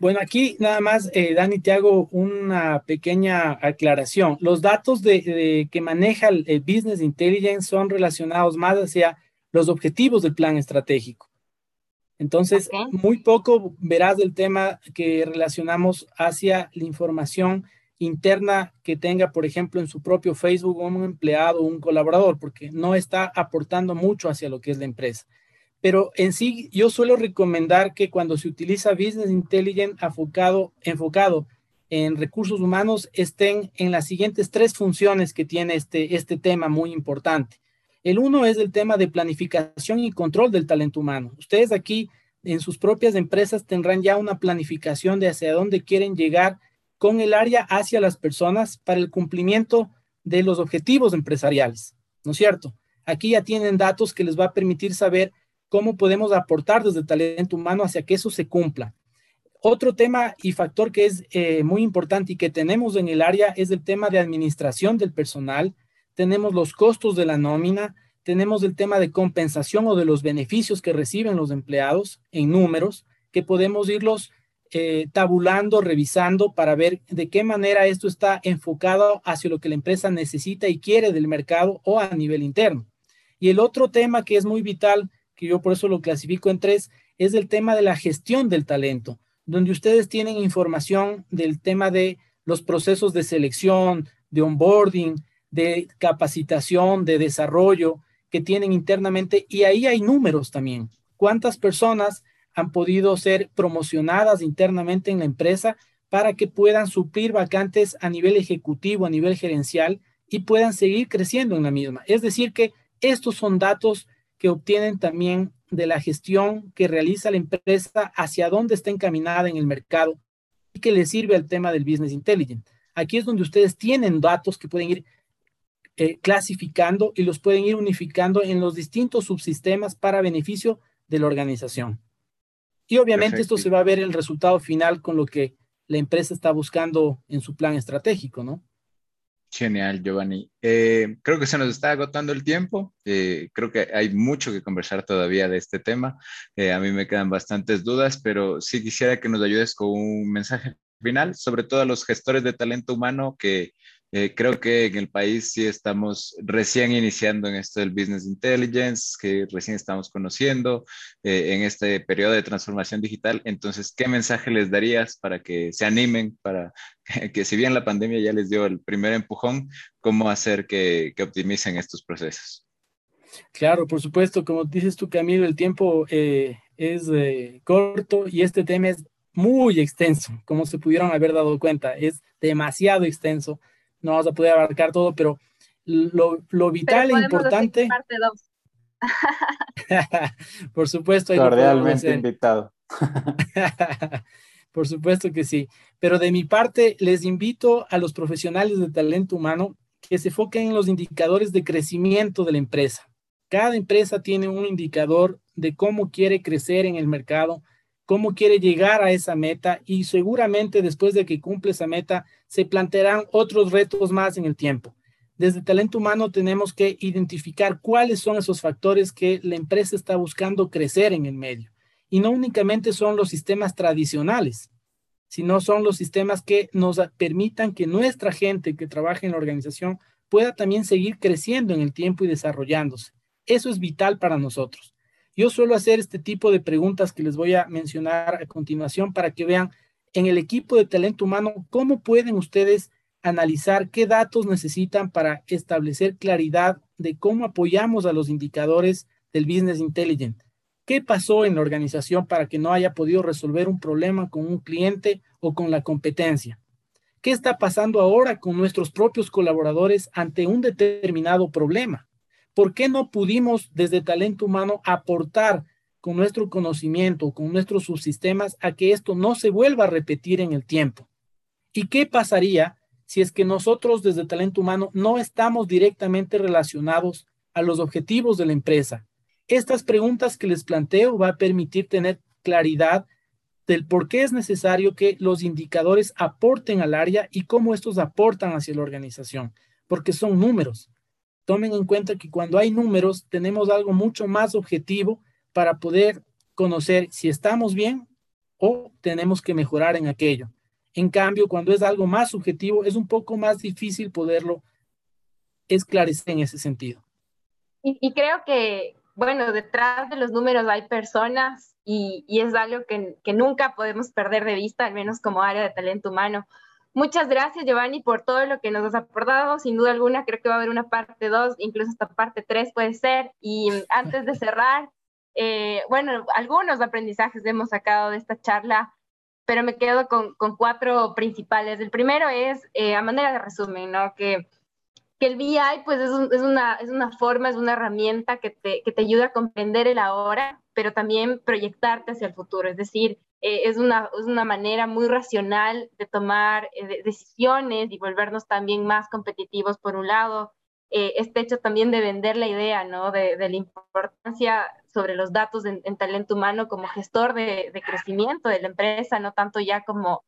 Bueno, aquí nada más, eh, Dani, te hago una pequeña aclaración. Los datos de, que maneja el, Business Intelligence son relacionados más hacia los objetivos del plan estratégico. Entonces, muy poco verás del tema que relacionamos hacia la información interna que tenga, por ejemplo, en su propio Facebook un empleado o un colaborador, porque no está aportando mucho hacia lo que es la empresa. Pero en sí, yo suelo recomendar que cuando se utiliza Business Intelligence enfocado, enfocado en recursos humanos, estén en las siguientes tres funciones que tiene este, este tema muy importante. El uno es el tema de planificación y control del talento humano. Ustedes aquí en sus propias empresas tendrán ya una planificación de hacia dónde quieren llegar con el área hacia las personas para el cumplimiento de los objetivos empresariales, ¿no es cierto? Aquí ya tienen datos que les va a permitir saber cómo podemos aportar desde talento humano hacia que eso se cumpla. Otro tema y factor que es eh, muy importante y que tenemos en el área es el tema de administración del personal. Tenemos los costos de la nómina, tenemos el tema de compensación o de los beneficios que reciben los empleados en números, que podemos irlos eh, tabulando, revisando para ver de qué manera esto está enfocado hacia lo que la empresa necesita y quiere del mercado o a nivel interno. Y el otro tema que es muy vital, que yo por eso lo clasifico en tres, es el tema de la gestión del talento, donde ustedes tienen información del tema de los procesos de selección, de onboarding, de capacitación, de desarrollo que tienen internamente y ahí hay números también. ¿Cuántas personas han podido ser promocionadas internamente en la empresa para que puedan suplir vacantes a nivel ejecutivo, a nivel gerencial y puedan seguir creciendo en la misma. Es decir, que estos son datos que obtienen también de la gestión que realiza la empresa hacia dónde está encaminada en el mercado y que le sirve al tema del business intelligence. Aquí es donde ustedes tienen datos que pueden ir eh, clasificando y los pueden ir unificando en los distintos subsistemas para beneficio de la organización. Y obviamente esto se va a ver el resultado final con lo que la empresa está buscando en su plan estratégico, ¿no? Genial, Giovanni. Eh, creo que se nos está agotando el tiempo. Eh, creo que hay mucho que conversar todavía de este tema. Eh, a mí me quedan bastantes dudas, pero sí quisiera que nos ayudes con un mensaje final, sobre todo a los gestores de talento humano que eh, creo que en el país sí estamos recién iniciando en esto del business intelligence, que recién estamos conociendo eh, en este periodo de transformación digital. Entonces, ¿qué mensaje les darías para que se animen, para que, si bien la pandemia ya les dio el primer empujón, cómo hacer que, que optimicen estos procesos? Claro, por supuesto, como dices tú, Camilo, el tiempo eh, es corto y este tema es muy extenso, como se pudieron haber dado cuenta, es demasiado extenso no vamos a poder abarcar todo, pero lo, vital e importante. Por supuesto. Cordialmente invitado. Por supuesto que sí. Pero de mi parte, les invito a los profesionales de talento humano que se enfoquen en los indicadores de crecimiento de la empresa. Cada empresa tiene un indicador de cómo quiere crecer en el mercado, cómo quiere llegar a esa meta y seguramente después de que cumple esa meta se plantearán otros retos más en el tiempo. Desde talento humano tenemos que identificar cuáles son esos factores que la empresa está buscando crecer en el medio. Y no únicamente son los sistemas tradicionales, sino son los sistemas que nos permitan que nuestra gente que trabaja en la organización pueda también seguir creciendo en el tiempo y desarrollándose. Eso es vital para nosotros. Yo suelo hacer este tipo de preguntas que les voy a mencionar a continuación para que vean en el equipo de talento humano cómo pueden ustedes analizar qué datos necesitan para establecer claridad de cómo apoyamos a los indicadores del Business Intelligence. ¿Qué pasó en la organización para que no haya podido resolver un problema con un cliente o con la competencia? ¿Qué está pasando ahora con nuestros propios colaboradores ante un determinado problema? ¿Por qué no pudimos desde talento humano aportar con nuestro conocimiento, con nuestros subsistemas, a que esto no se vuelva a repetir en el tiempo? ¿Y qué pasaría si es que nosotros desde talento humano no estamos directamente relacionados a los objetivos de la empresa. Estas preguntas que les planteo va a permitir tener claridad del por qué es necesario que los indicadores aporten al área y cómo estos aportan hacia la organización, porque son números. Tomen en cuenta que cuando hay números tenemos algo mucho más objetivo para poder conocer si estamos bien o tenemos que mejorar en aquello. En cambio, cuando es algo más subjetivo, es un poco más difícil poderlo esclarecer en ese sentido. Y, creo que, bueno, detrás de los números hay personas y, es algo que, que, nunca podemos perder de vista, al menos como área de talento humano. Muchas gracias, Giovanni, por todo lo que nos has aportado. Sin duda alguna, creo que va a haber una parte 2, incluso hasta parte 3 puede ser. Y antes de cerrar, eh, bueno, algunos aprendizajes hemos sacado de esta charla, pero me quedo con, cuatro principales. El primero es, eh, a manera de resumen, ¿no? Que, que el BI pues es, es, una, es una forma, es una herramienta que te, que te ayuda a comprender el ahora, pero también proyectarte hacia el futuro. Es decir, eh, es, una, es una manera muy racional de tomar decisiones y volvernos también más competitivos por un lado. este hecho también de vender la idea, ¿no? De, de la importancia sobre los datos en, talento humano como gestor de, crecimiento de la empresa, no tanto ya como,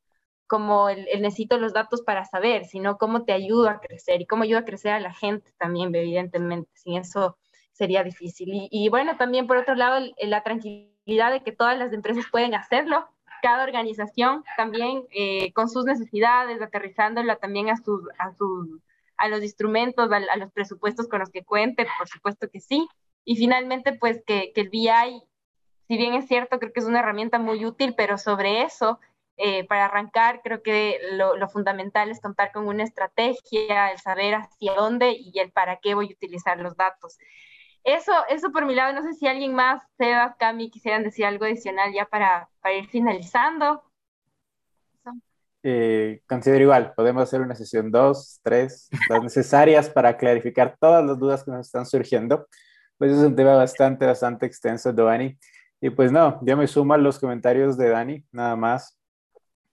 como el, necesito los datos para saber, sino cómo te ayudo a crecer y cómo ayuda a crecer a la gente también, evidentemente. Sin eso sería difícil. Y, bueno, también por otro lado, la tranquilidad de que todas las empresas pueden hacerlo, cada organización también eh, con sus necesidades, aterrizándola también a sus, a sus a los instrumentos, a, a, los presupuestos con los que cuente, por supuesto que sí, y finalmente, pues que, que el BI, si bien es cierto, creo que es una herramienta muy útil, pero sobre eso, eh, para arrancar, creo que lo, lo, fundamental es contar con una estrategia, el saber hacia dónde y el para qué voy a utilizar los datos. Eso, eso por mi lado, no sé si alguien más, Sebas, Cami, quisieran decir algo adicional ya para, para ir finalizando. Eh, considero igual, podemos hacer una sesión 2, 3, las necesarias para clarificar todas las dudas que nos están surgiendo pues es un tema bastante, bastante extenso, Dani. Y pues no, yo me sumo a los comentarios de Dani, nada más,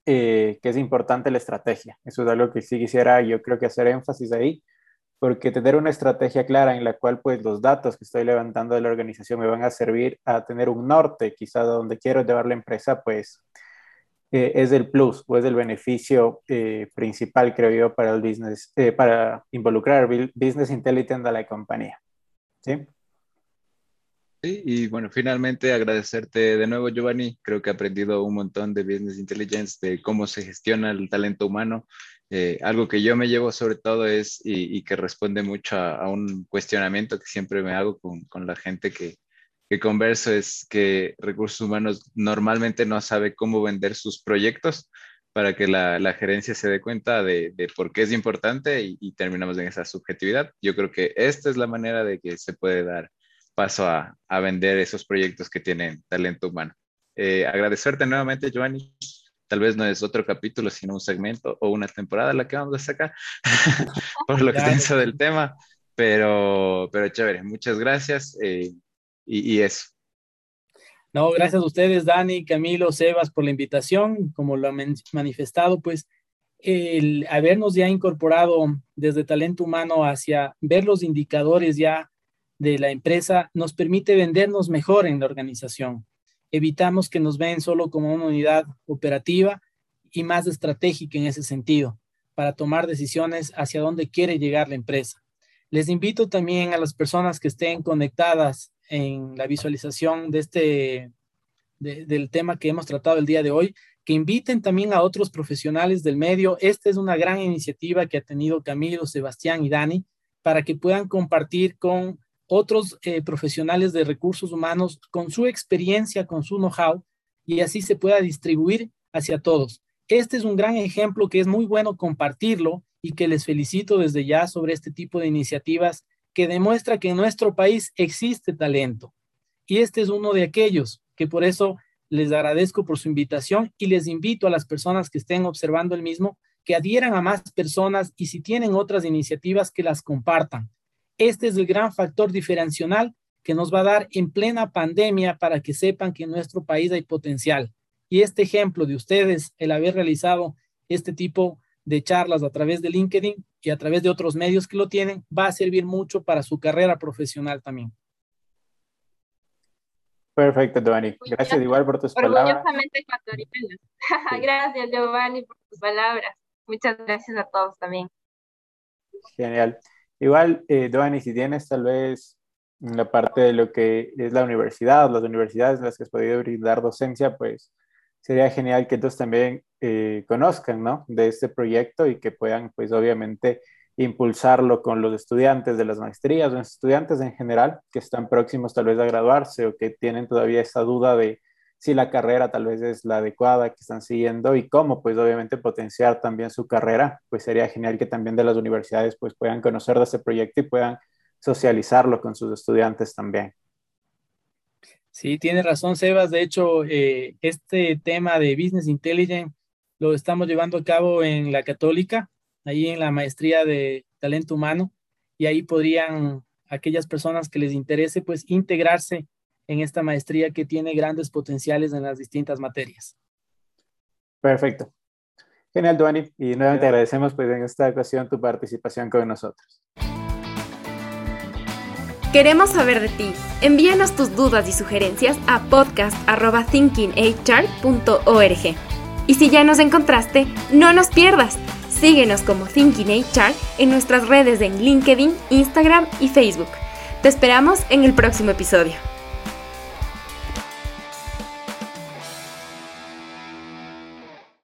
eh, que es importante la estrategia. Eso es algo que sí quisiera, yo creo que hacer énfasis ahí, porque tener una estrategia clara en la cual pues los datos que estoy levantando de la organización me van a servir a tener un norte, quizá donde quiero llevar la empresa, pues eh, es el plus o es el beneficio eh, principal, creo yo, para el business, para involucrar business intelligence a la compañía. ¿Sí? Sí, y bueno, finalmente agradecerte de nuevo, Giovanni. Creo que he aprendido un montón de Business Intelligence, de cómo se gestiona el talento humano. Eh, algo que yo me llevo sobre todo es, y, que responde mucho a, un cuestionamiento que siempre me hago con, con la gente que, que, converso, es que recursos humanos normalmente no sabe cómo vender sus proyectos para que la, la gerencia se dé cuenta de, de, por qué es importante y, terminamos en esa subjetividad. Yo creo que esta es la manera de que se puede dar paso a, a vender esos proyectos que tienen talento humano. Eh, agradecerte nuevamente, Giovanni. Tal vez no es otro capítulo, sino un segmento o una temporada la que vamos a sacar, por lo extenso del tema, pero, pero chévere. Muchas gracias eh, y, y eso. No, gracias a ustedes, Dani, Camilo, Sebas, por la invitación. Como lo han manifestado, pues el habernos ya incorporado desde talento humano hacia ver los indicadores ya de la empresa nos permite vendernos mejor en la organización. Evitamos que nos ven solo como una unidad operativa y más estratégica en ese sentido, para tomar decisiones hacia dónde quiere llegar la empresa. Les invito también a las personas que estén conectadas en la visualización de este, del tema que hemos tratado el día de hoy, que inviten también a otros profesionales del medio. Esta es una gran iniciativa que ha tenido Camilo, Sebastián y Dani para que puedan compartir con otros eh, profesionales de recursos humanos con su experiencia, con su know-how, y así se pueda distribuir hacia todos. Este es un gran ejemplo que es muy bueno compartirlo y que les felicito desde ya sobre este tipo de iniciativas que demuestra que en nuestro país existe talento. Y este es uno de aquellos que por eso les agradezco por su invitación y les invito a las personas que estén observando el mismo que adhieran a más personas y si tienen otras iniciativas que las compartan este es el gran factor diferencial que nos va a dar en plena pandemia para que sepan que en nuestro país hay potencial. Y este ejemplo de ustedes, el haber realizado este tipo de charlas a través de LinkedIn y a través de otros medios que lo tienen, va a servir mucho para su carrera profesional también. Perfecto, Giovanni. Gracias igual por tus palabras. gracias, Giovanni, por tus palabras. Muchas gracias a todos también. Genial. Igual, eh, si tienes tal vez la parte de lo que es la universidad, las universidades en las que has podido brindar docencia, pues sería genial que ellos también eh, conozcan, ¿no? De este proyecto y que puedan, pues obviamente, impulsarlo con los estudiantes de las maestrías o estudiantes en general que están próximos tal vez a graduarse o que tienen todavía esa duda de si la carrera tal vez es la adecuada que están siguiendo y cómo pues obviamente potenciar también su carrera, pues sería genial que también de las universidades pues puedan conocer de este proyecto y puedan socializarlo con sus estudiantes también. Sí, tiene razón, Sebas. De hecho, eh, este tema de Business Intelligence lo estamos llevando a cabo en la Católica, ahí en la maestría de talento humano, y ahí podrían aquellas personas que les interese, pues integrarse en esta maestría que tiene grandes potenciales en las distintas materias. Perfecto. Genial, Duani. Y nuevamente agradecemos pues, en esta ocasión tu participación con nosotros. Queremos saber de ti. Envíanos tus dudas y sugerencias a podcast.thinkinghr.org. Y si ya nos encontraste, no nos pierdas. Síguenos como Thinking HR en nuestras redes en LinkedIn, Instagram y Facebook. Te esperamos en el próximo episodio.